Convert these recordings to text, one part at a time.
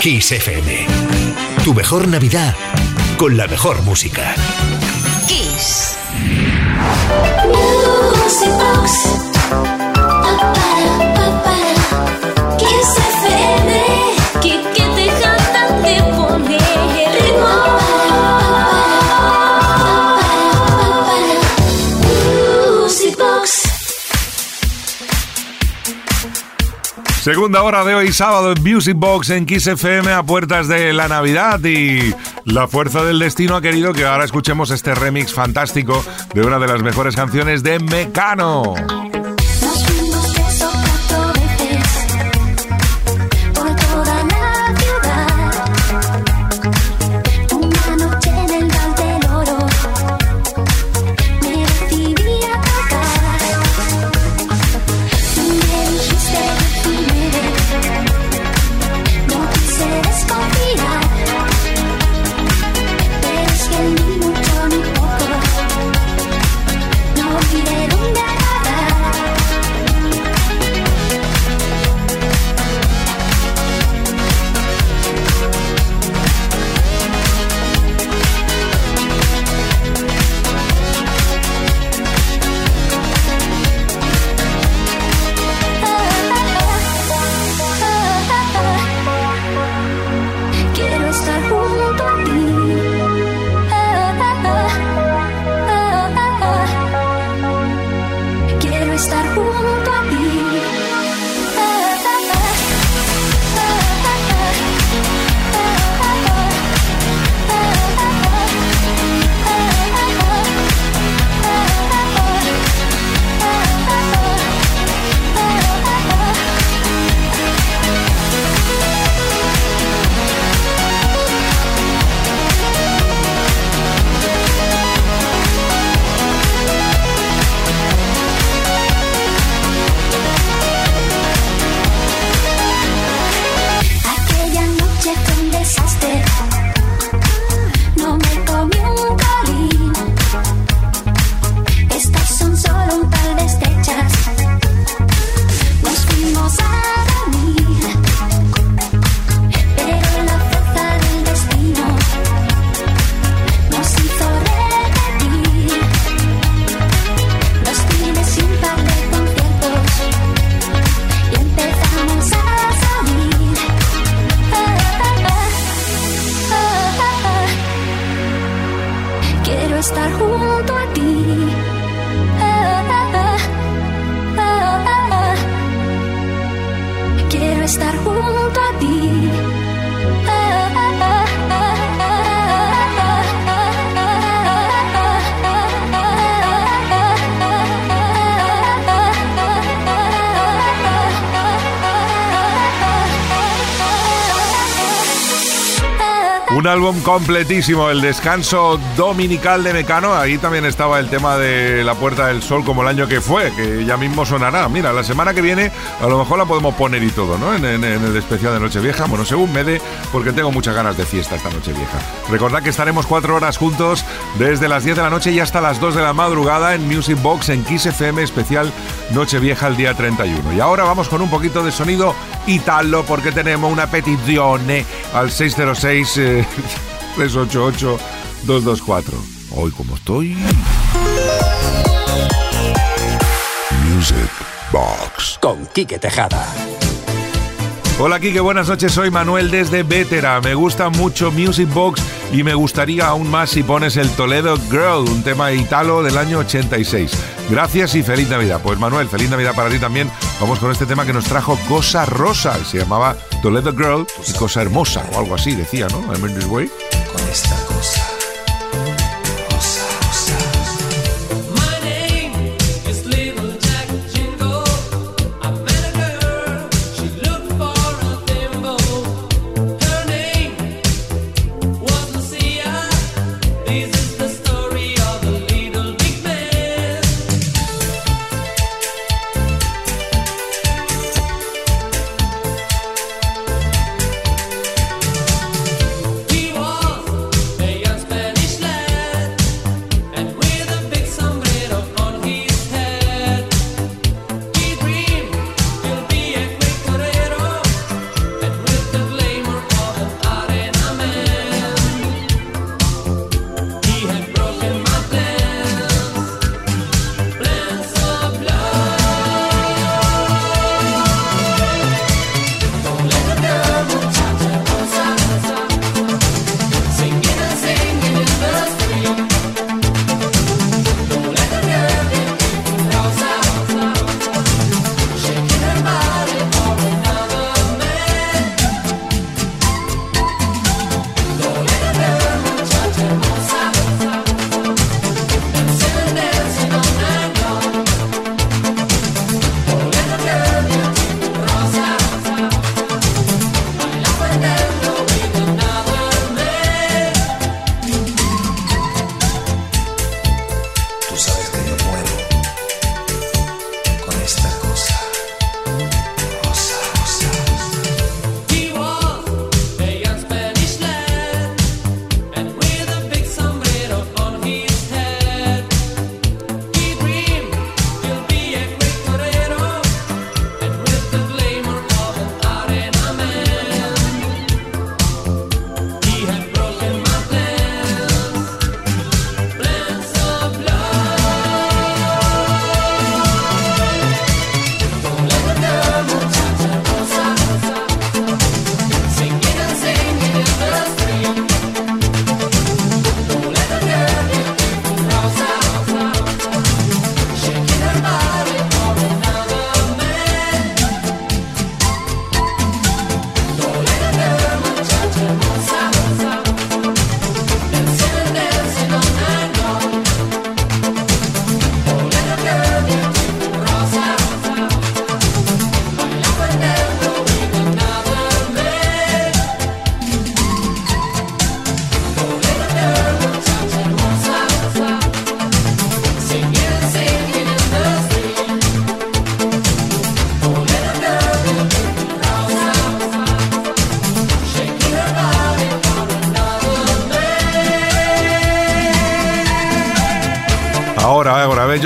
Kiss FM. Tu mejor Navidad con la mejor música. Kiss. Segunda hora de hoy, sábado, en Music Box en Kiss FM a puertas de la Navidad y la fuerza del destino ha querido que ahora escuchemos este remix fantástico de una de las mejores canciones de Mecano. Completísimo, el descanso dominical de Mecano. Ahí también estaba el tema de La Puerta del Sol como el año que fue, que ya mismo sonará. Mira, la semana que viene a lo mejor la podemos poner y todo, ¿no? En, el especial de Nochevieja. Bueno, según me dé, porque tengo muchas ganas de fiesta esta Nochevieja. Recordad que estaremos cuatro horas juntos desde las 10 de la noche y hasta las 2 de la madrugada en Music Box en Kiss FM especial Nochevieja el día 31. Y ahora vamos con un poquito de sonido italo porque tenemos una petición al 606 388 224. Hoy como estoy. Music Box con Quique Tejada. Hola Kike, buenas noches, soy Manuel desde Vetera. Me gusta mucho Music Box y me gustaría aún más si pones el Toledo Girl, un tema italo del año 86. Gracias y feliz Navidad. Pues Manuel, feliz Navidad para ti también. Vamos con este tema que nos trajo Cosa Rosa se llamaba Toledo Girl y Cosa Hermosa o algo así, decía, ¿no? I'm in this way. Con esta cosa.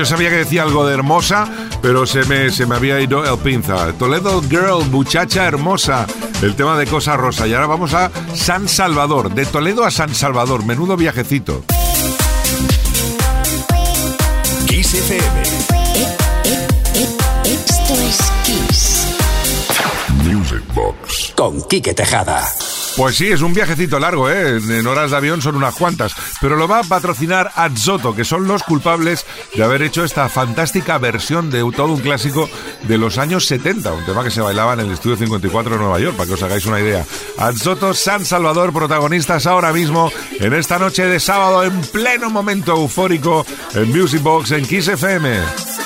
Sabía que decía algo de hermosa, pero se me, se me había ido el pinza. Toledo Girl, muchacha hermosa. El tema de Cosa Rosa. Y ahora vamos a San Salvador. De Toledo a San Salvador. Menudo viajecito. Kiss FM. Esto es Kiss. Music Box. Con Quique Tejada. Pues sí, es un viajecito largo, ¿eh? En horas de avión son unas cuantas. Pero lo va a patrocinar Azzoto, que son los culpables de haber hecho esta fantástica versión de todo un clásico de los años 70. Un tema que se bailaba en el Estudio 54 de Nueva York, para que os hagáis una idea. Azzoto San Salvador, protagonistas ahora mismo en esta noche de sábado en pleno momento eufórico en Music Box en Kiss FM.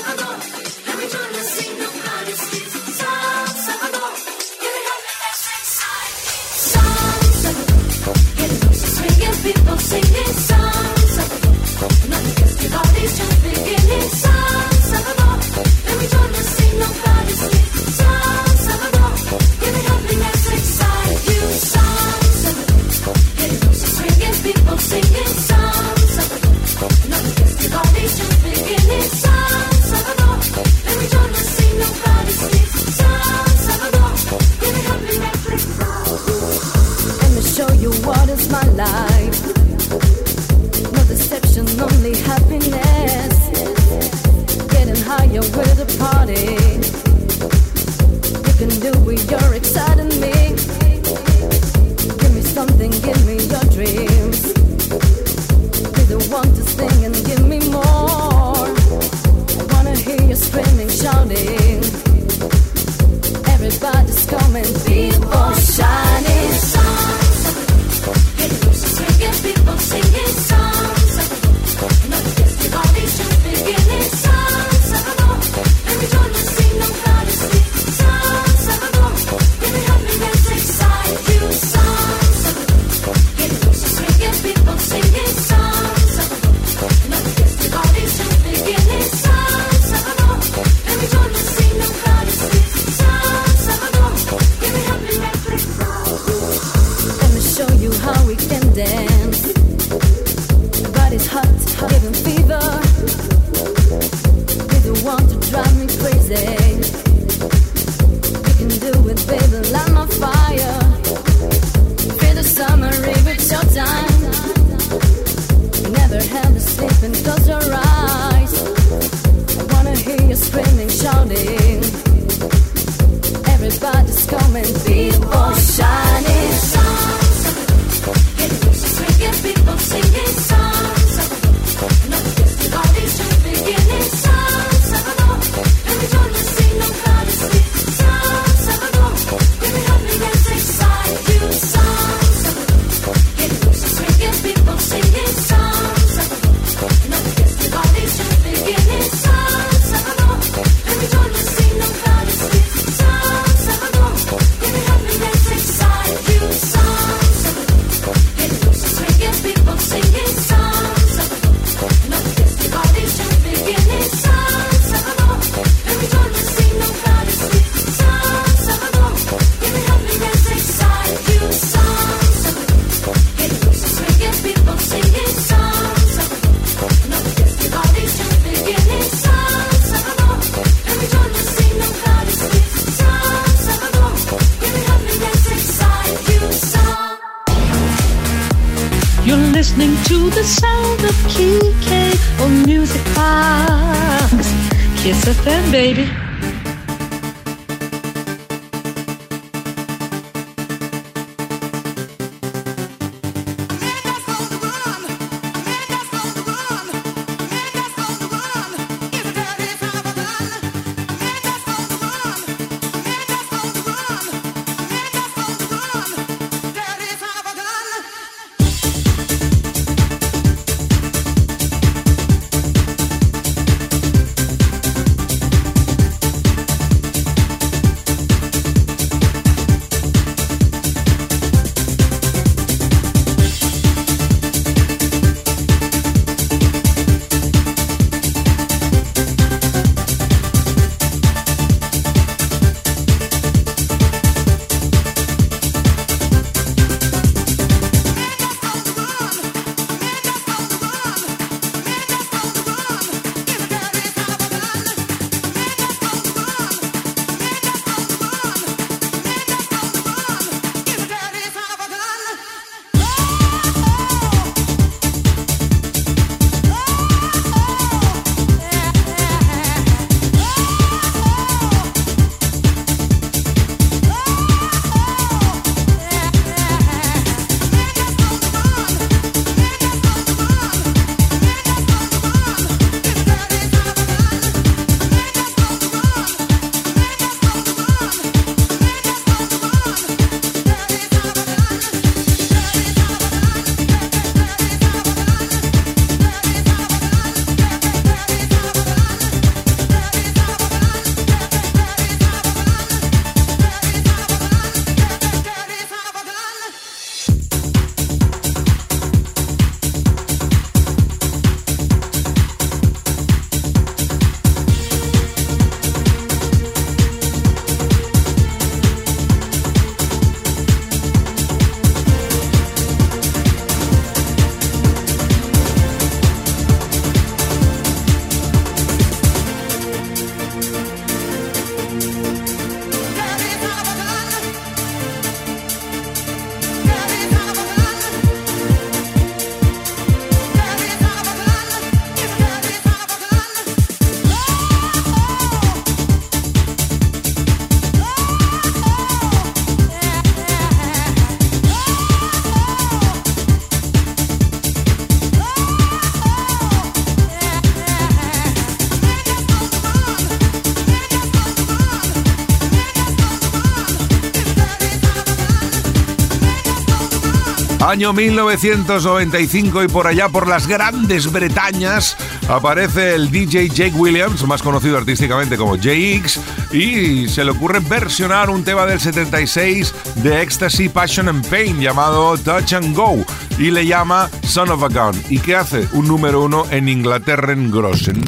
Año 1995 y por allá por las grandes Bretañas aparece el DJ Jake Williams, más conocido artísticamente como JX, y se le ocurre versionar un tema del 76 de Ecstasy, Passion and Pain llamado Touch and Go y le llama Son of a Gun. ¿Y qué hace? Un número uno en Inglaterra en Grossen.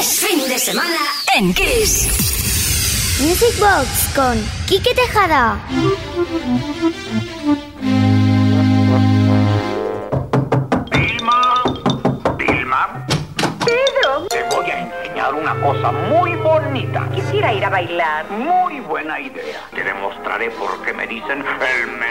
Es fin de semana en Kiss. Music Box con Kike Tejada. Por qué me dicen el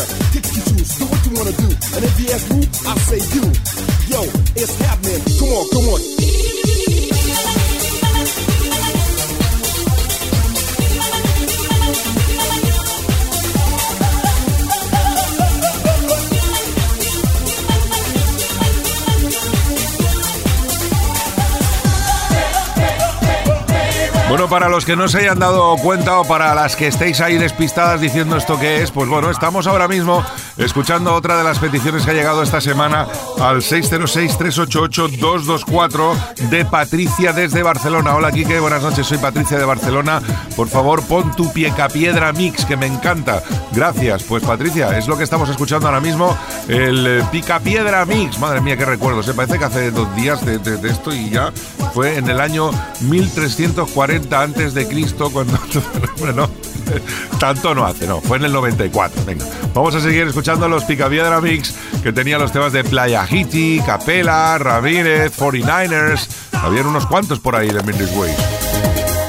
para los que no se hayan dado cuenta o para las que estéis ahí despistadas diciendo esto que es, pues bueno, estamos ahora mismo escuchando otra de las peticiones que ha llegado esta semana al 606-388-224 de Patricia desde Barcelona. Hola Kike, buenas noches, soy Patricia de Barcelona. Por favor, pon tu piecapiedra mix, que me encanta. Gracias. Pues Patricia, es lo que estamos escuchando ahora mismo, el picapiedra mix. Madre mía, qué recuerdos. Se parece que hace dos días de, de esto y ya fue en el año 1340 antes de Cristo cuando bueno, tanto no hace, no, fue en el 94. Venga, vamos a seguir escuchando los Picapiedra Mix que tenía los temas de Playa Hiti, Capela, Ramírez, 49ers. Habían unos cuantos por ahí de Mindy's Way.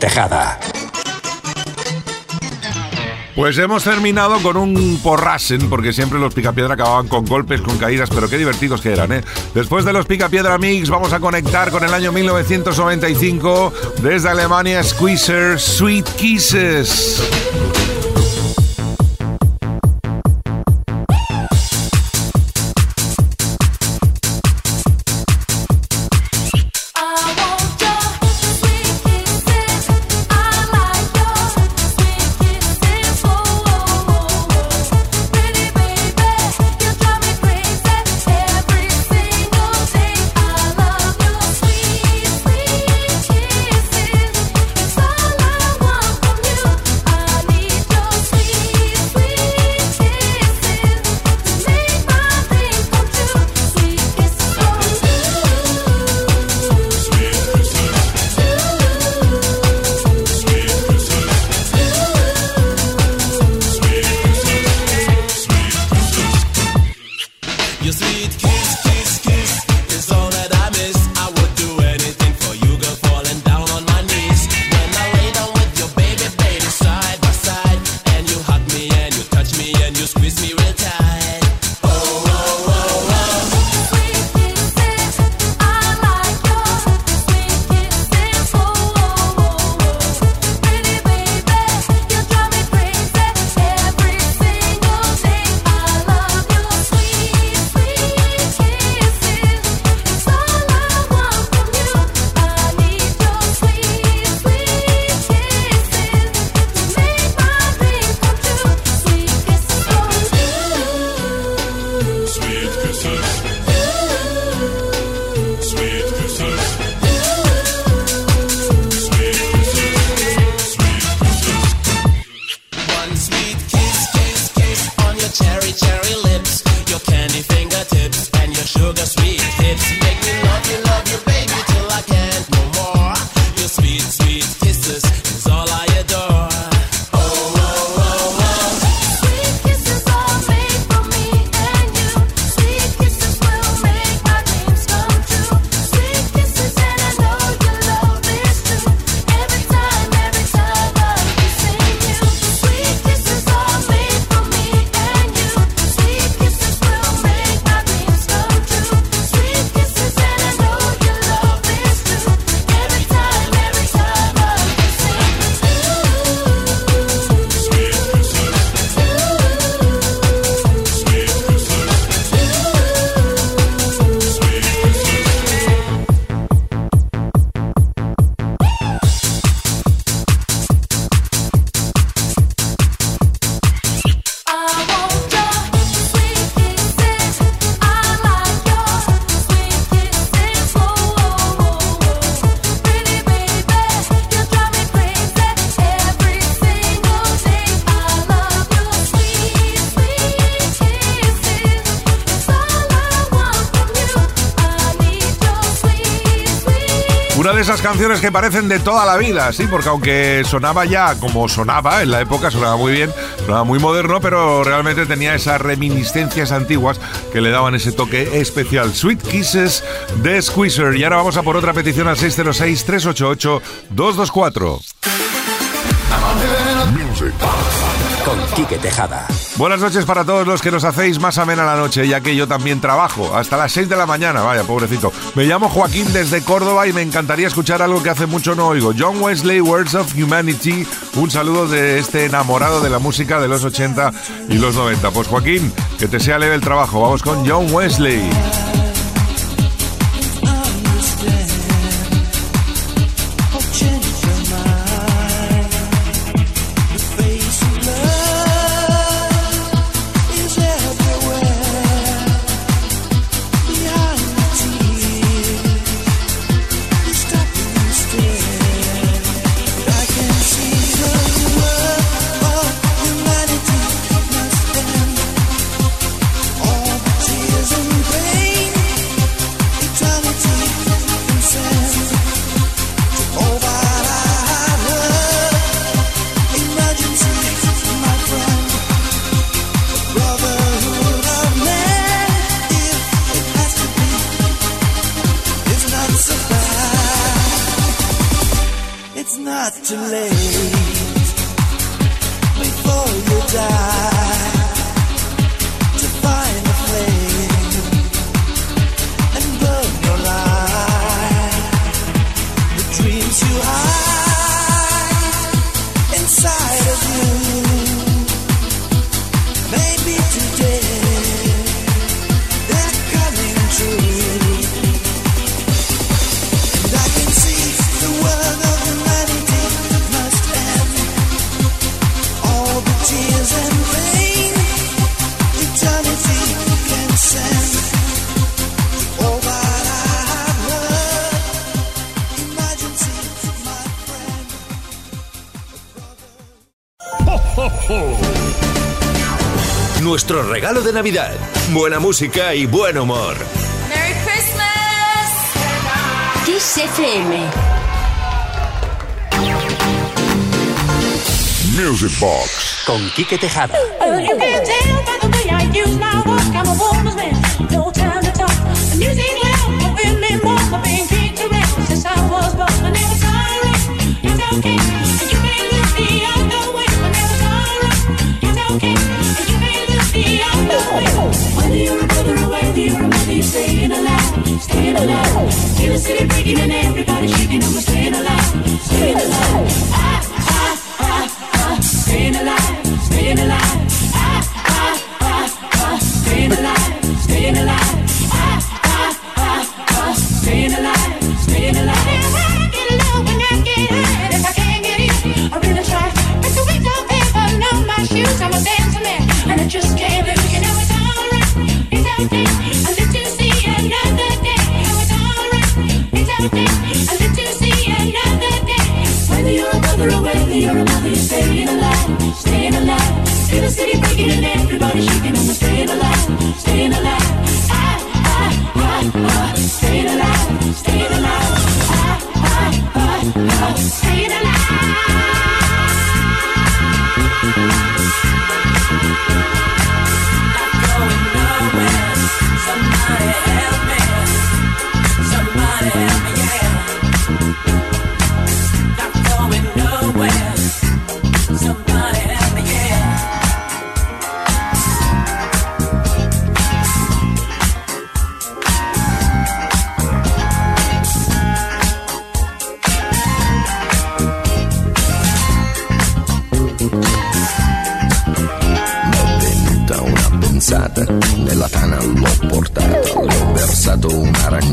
Tejada. Pues hemos terminado con un porrasen, porque siempre los picapiedra acababan con golpes, con caídas, pero qué divertidos que eran, ¿eh? Después de los picapiedra mix, vamos a conectar con el año 1995 desde Alemania, Squeezer, Sweet Kisses. Canciones que parecen de toda la vida, sí, porque aunque sonaba ya como sonaba en la época, sonaba muy bien, sonaba muy moderno, pero realmente tenía esas reminiscencias antiguas que le daban ese toque especial. Sweet Kisses de Squeezer. Y ahora vamos a por otra petición al 606-388-224. Con Quique Tejada. Buenas noches para todos los que nos hacéis más amena la noche, ya que yo también trabajo hasta las 6 de la mañana. Vaya, pobrecito. Me llamo Joaquín desde Córdoba y me encantaría escuchar algo que hace mucho no oigo. John Wesley, Words of Humanity. Un saludo de este enamorado de la música de los 80 y los 90. Pues Joaquín, que te sea leve el trabajo. Vamos con John Wesley. Nuestro regalo de Navidad. Buena música y buen humor. ¡Merry Christmas! Kiss FM. Music Box. Con Quique Tejada. In the city breaking and everybody shaking. Staying alive. Staying alive.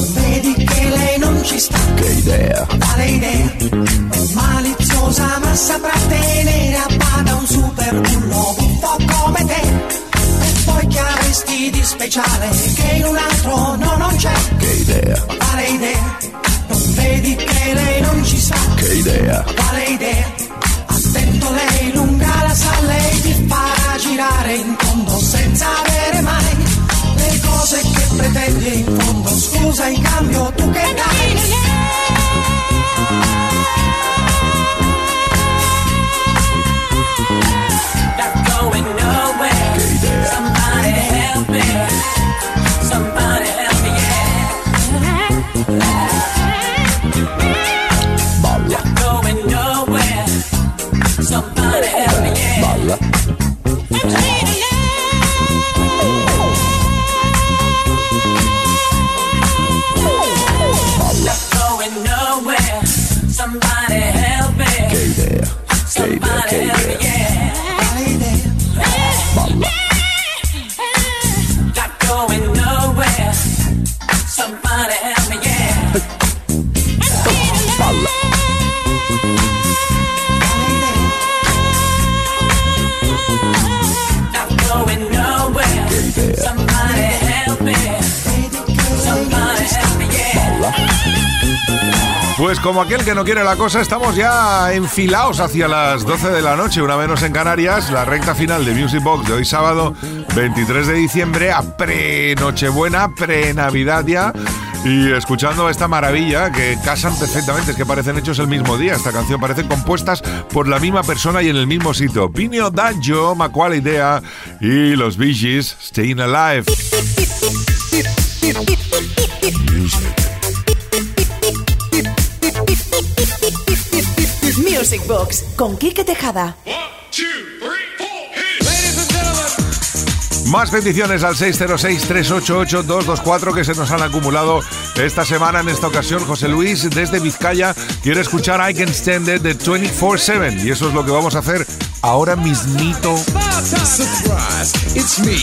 Non vedi che lei non ci sta? che idea, Quale idea? Maliziosa ma saprà tenere a bada un super bullo buffo come te. E poi che avresti di speciale che in un altro no non c'è? che idea, Quale idea? Non vedi che lei non ci sta? che idea, Quale idea? Attento lei lunga la sa, lei ti farà girare in fondo mai cose che pretendi in fondo. Scusa in cambio tu che dai? Not going nowhere. Somebody help me. Somebody help me, yeah. Como aquel que no quiere la cosa, estamos ya enfilados hacia las 12 de la noche, una menos en Canarias, la recta final de Music Box de hoy sábado 23 de diciembre, a pre-Nochebuena, pre-Navidad ya. Y escuchando esta maravilla que casan perfectamente, es que parecen hechos el mismo día. Esta canción parecen compuestas por la misma persona y en el mismo sitio. Pino D'Angio, Macual Idea y los Bee Gees, Staying Alive. Music Box con Quique Tejada. Más peticiones al 606-388-224 que se nos han acumulado esta semana. En esta ocasión, José Luis desde Vizcaya quiere escuchar I Can Stand It de 24-7 y eso es lo que vamos a hacer ahora mismito. Surprise, it's me.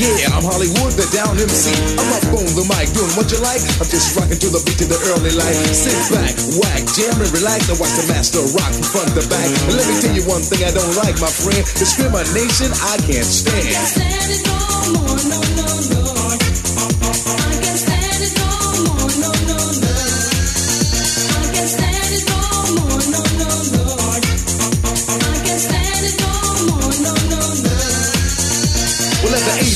Yeah, I'm Hollywood, the down MC. I'm up on the mic doing what you like. I'm just rocking to the beat of the early light. Sit back, whack, jam and relax. And watch the master rock from front to back. And let me tell you one thing I don't like, my friend. Discrimination I can't stand. I can't stand it no more, no, no,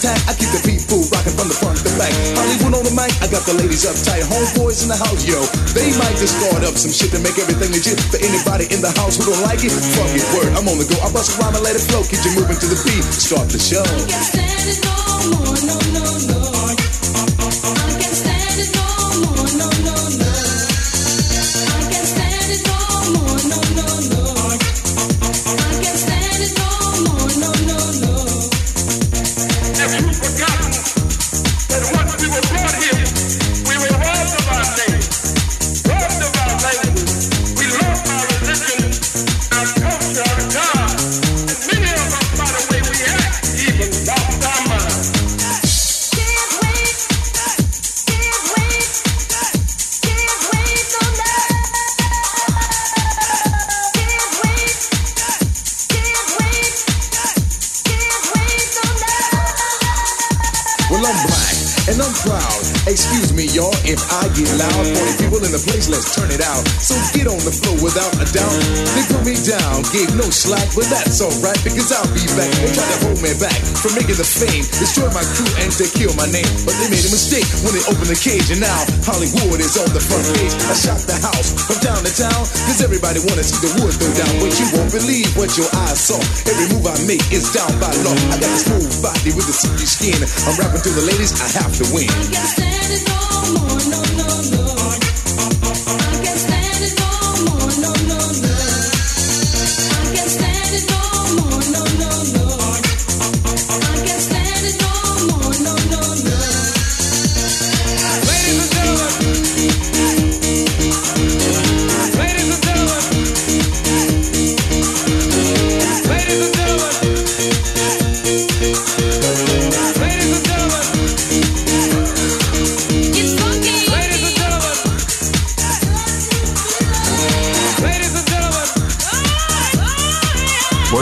I keep the people rocking from the front to back. Hollywood on the mic, I got the ladies uptight. Homeboys in the house, yo. They might just start up some shit to make everything legit. For anybody in the house who don't like it, fuck it, word. I'm on the go. I bust a rhyme and let it flow. Keep you moving to the beat. Start the show. No no, no, no. But that's alright because I'll be back. They tried to hold me back from making the fame, destroy my crew and to kill my name. But they made a mistake when they opened the cage, and now Hollywood is on the front page. I shot the house from town to town because everybody wanna see the wood throw down. But you won't believe what your eyes saw. Every move I make is down by law. I got this smooth body with a silky skin. I'm rapping to the ladies, I have to win. I can't stand it no more, no.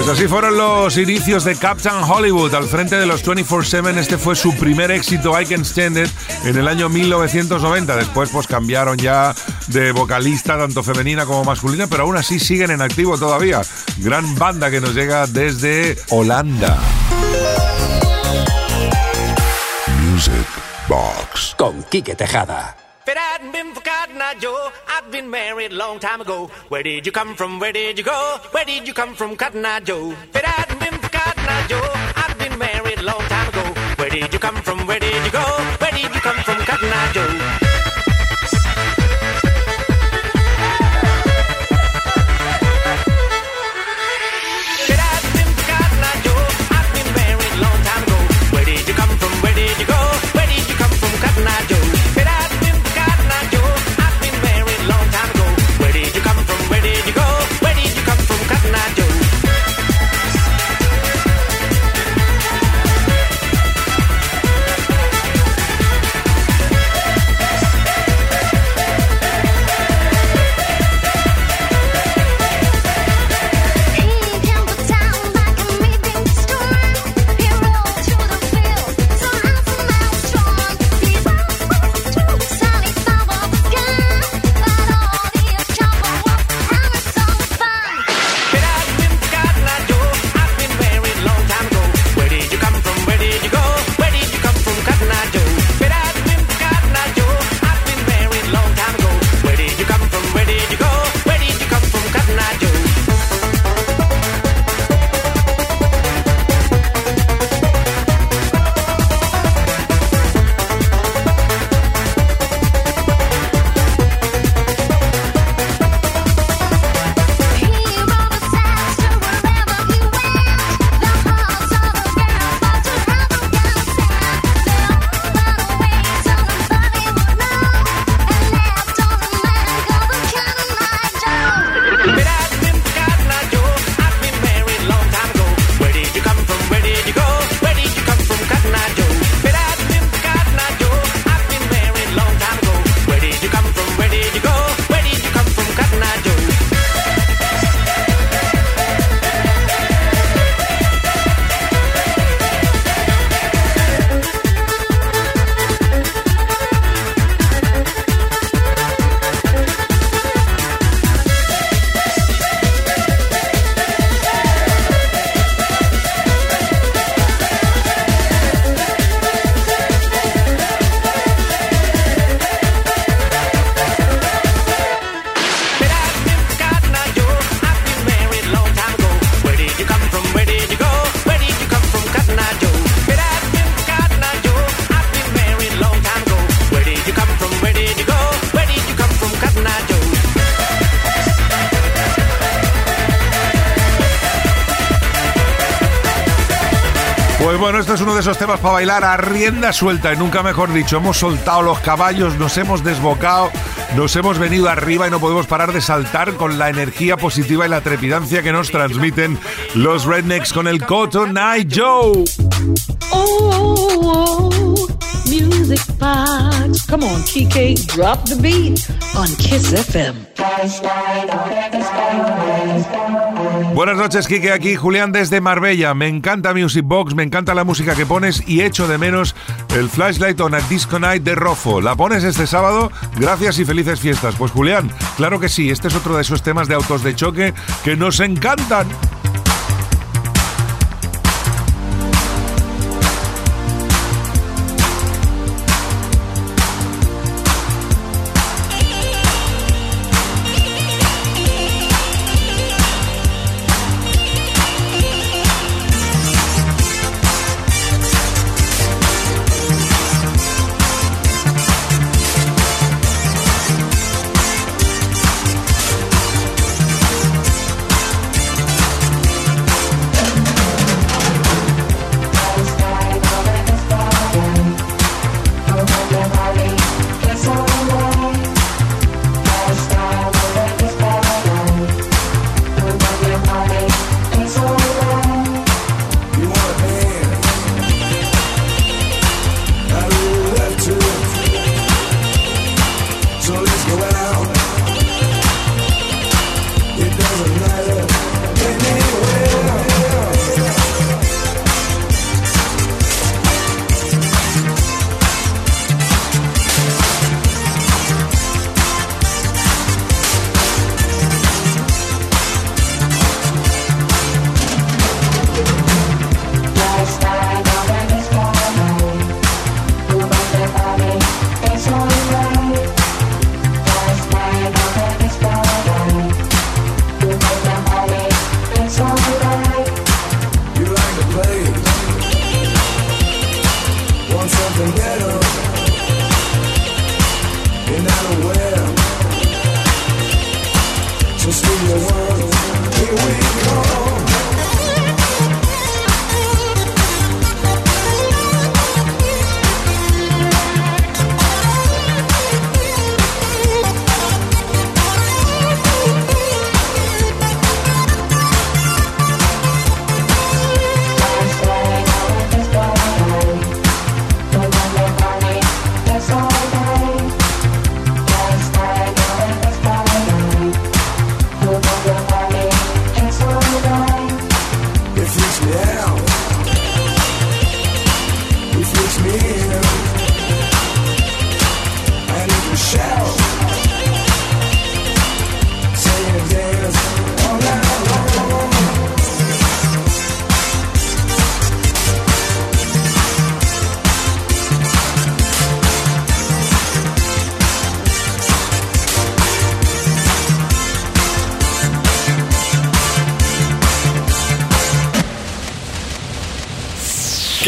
Pues así fueron los inicios de Captain Hollywood al frente de los 24-7. Este fue su primer éxito, I Can Stand It, en el año 1990. Después pues cambiaron ya de vocalista, tanto femenina como masculina, pero aún así siguen en activo todavía. Gran banda que nos llega desde Holanda. Music Box. Con Quique Tejada. If it hadn't been for Cotton Eye Joe, I'd been married a long time ago. Where did you come from? Where did you go? Where did you come from, Cotton Eye Joe? If it hadn't been for Cotton Eye Joe, I'd been married a long time ago. Where did you come from? Where did you go? Where did you come from, Cotton Eye Joe? Pues bueno, este es uno de esos temas para bailar a rienda suelta y nunca mejor dicho. Hemos soltado los caballos, nos hemos desbocado, nos hemos venido arriba y no podemos parar de saltar con la energía positiva y la trepidancia que nos transmiten los Rednecks con el Cotton Eye Joe. Oh, oh, music box. Come on, Kike, drop the beat on Kiss FM. Buenas noches, Kike. Aquí Julián desde Marbella. Me encanta Music Box, me encanta la música que pones y echo de menos el Flashlight on a Disco Night de Rofo. ¿La pones este sábado? Gracias y felices fiestas. Pues Julián, claro que sí. Este es otro de esos temas de autos de choque que nos encantan.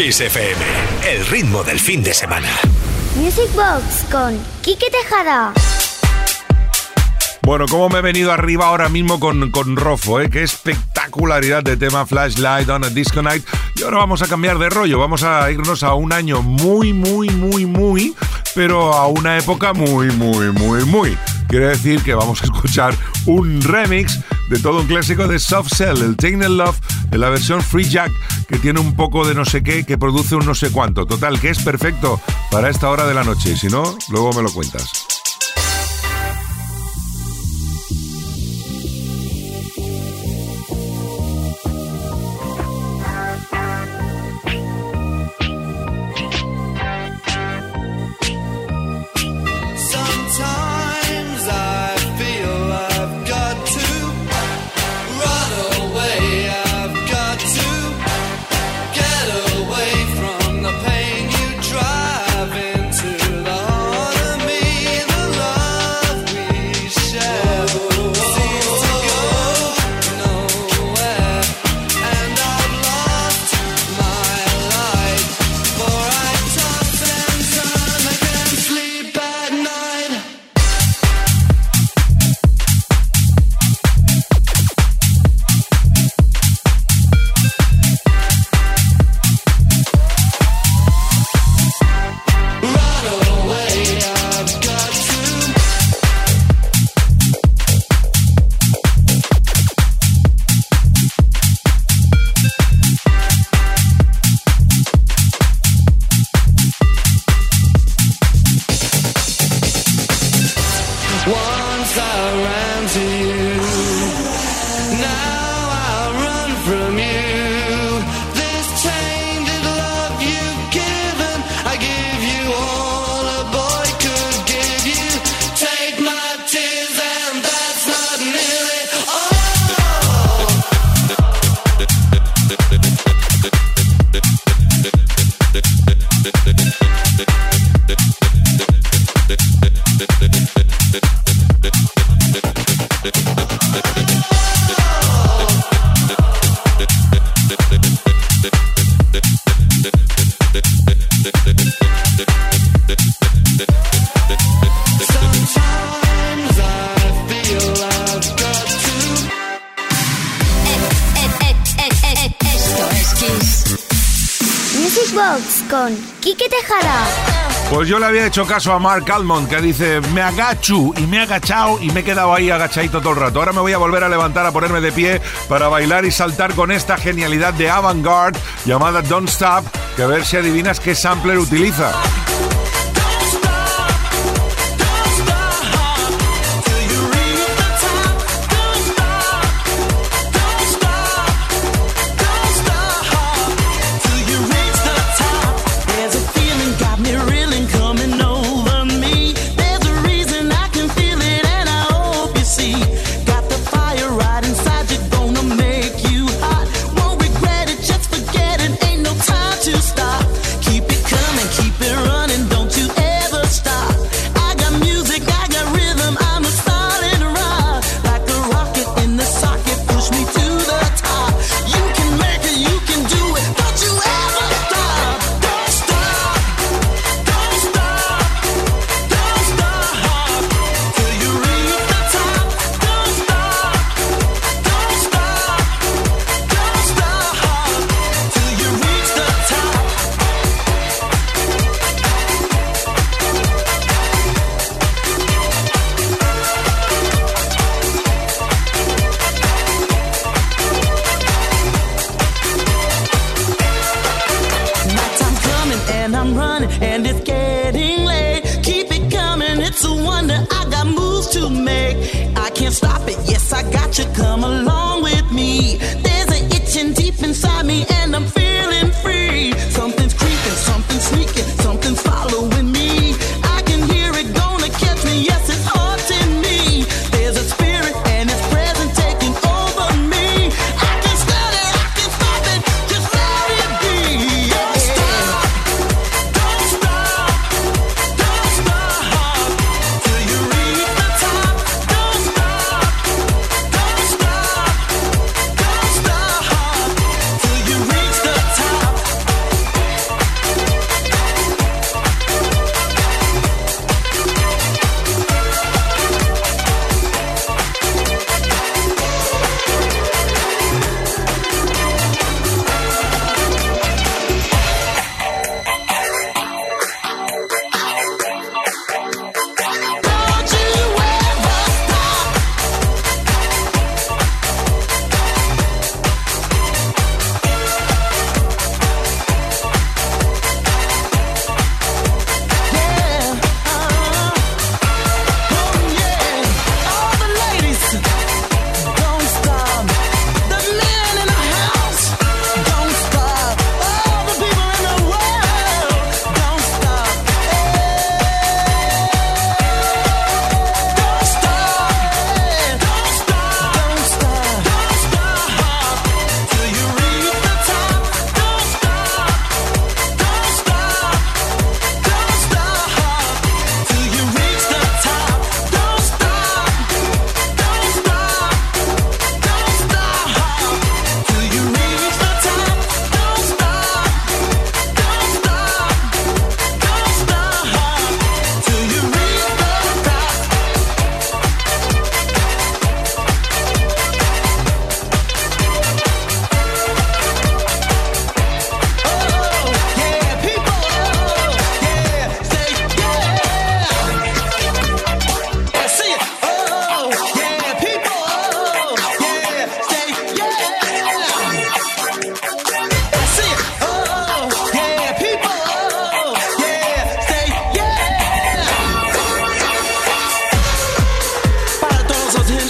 Kiss FM, el ritmo del fin de semana. Music Box con Quique Tejada. Bueno, como me he venido arriba ahora mismo con, con Rofo, ¿eh? Qué espectacularidad de tema Flashlight on a Disco Night. Y ahora vamos a cambiar de rollo, vamos a irnos a un año muy, muy, muy, muy, pero a una época muy, muy, muy, muy. Quiere decir que vamos a escuchar un remix de todo un clásico de Soft Cell, el Tainted Love, en la versión Free Jack, que tiene un poco de no sé qué, que produce un no sé cuánto. Total, que es perfecto para esta hora de la noche. Si no, luego me lo cuentas. hecho caso a Mark Almond que dice, me agachu y me he agachado y me he quedado ahí agachadito todo el rato. Ahora me voy a volver a levantar a ponerme de pie para bailar y saltar con esta genialidad de avant-garde llamada Don't Stop, que a ver si adivinas qué sampler utiliza.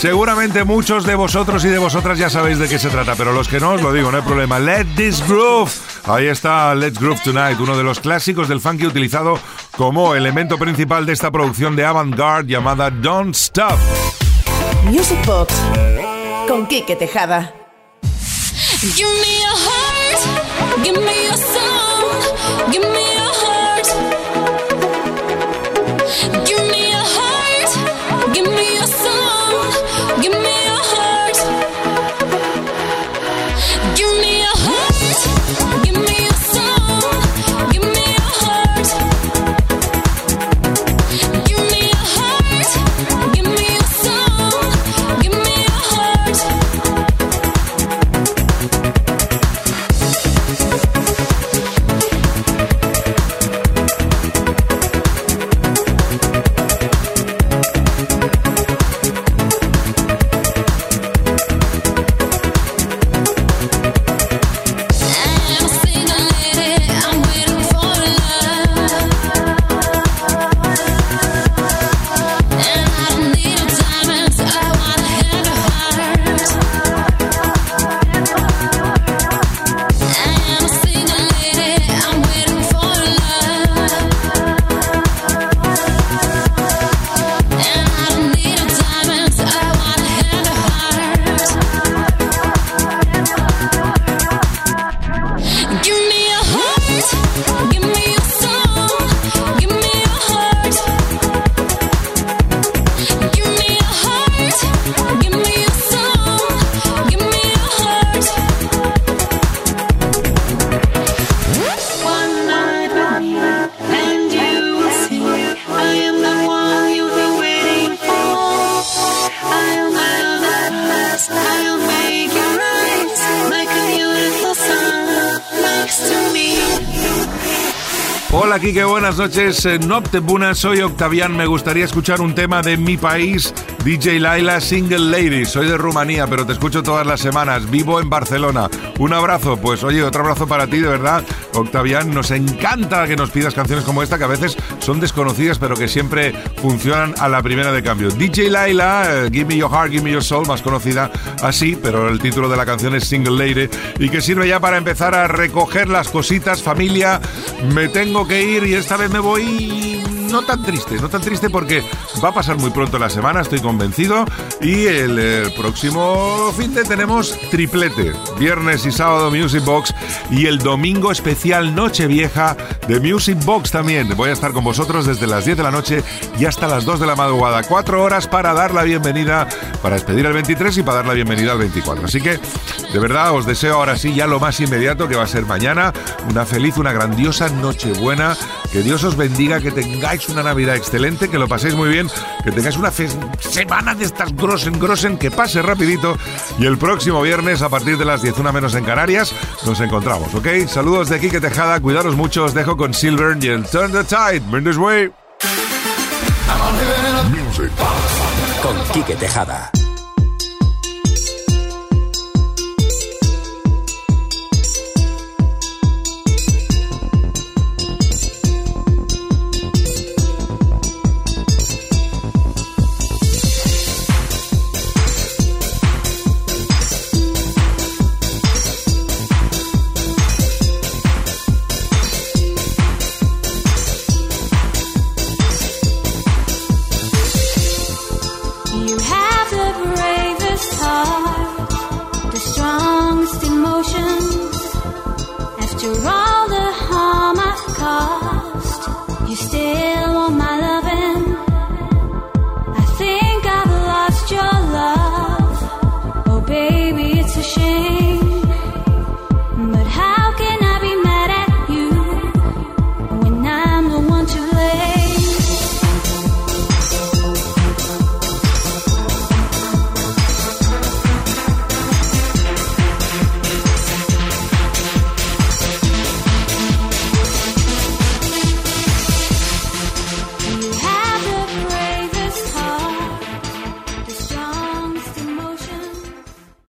Seguramente muchos de vosotros y de vosotras ya sabéis de qué se trata, pero los que no os lo digo, no hay problema. Let this groove. Ahí está Let's Groove Tonight, uno de los clásicos del funky utilizado como elemento principal de esta producción de avant-garde llamada Don't Stop. Music Box con Quique Tejada. Give me your heart, give me Buenas noches. Eh, No te bunas, soy Octavián. Me gustaría escuchar un tema de mi país, DJ Laila Single Lady. Soy de Rumanía, pero te escucho todas las semanas. Vivo en Barcelona. Un abrazo. Pues oye, otro abrazo para ti, de verdad. Octavián, nos encanta que nos pidas canciones como esta, que a veces son desconocidas, pero que siempre funcionan a la primera de cambio. DJ Laila, eh, Give Me Your Heart, Give Me Your Soul, más conocida así, pero el título de la canción es Single Lady, y que sirve ya para empezar a recoger las cositas, familia. Me tengo que ir y esta vez me voy no tan triste, no tan triste porque va a pasar muy pronto la semana, estoy convencido. Y el, eh, próximo fin de tenemos triplete, viernes y sábado Music Box y el domingo especial Nochevieja de Music Box también. Voy a estar con vosotros desde las 10 de la noche y hasta las 2 de la madrugada. Cuatro horas para dar la bienvenida, para despedir el 23 y para dar la bienvenida al 24. Así que, de verdad, os deseo ahora sí ya lo más inmediato que va a ser mañana. Una feliz, una grandiosa Nochebuena. Que Dios os bendiga, que tengáis una Navidad excelente, que lo paséis muy bien, que tengáis una semana de estas grosen, grosen, que pase rapidito. Y el próximo viernes, a partir de las 10, una menos en Canarias, nos encontramos, ¿ok? Saludos de Quique Tejada, cuidaros mucho, os dejo con Silver y el Turn the Tide. Bring this way. Con Quique Tejada.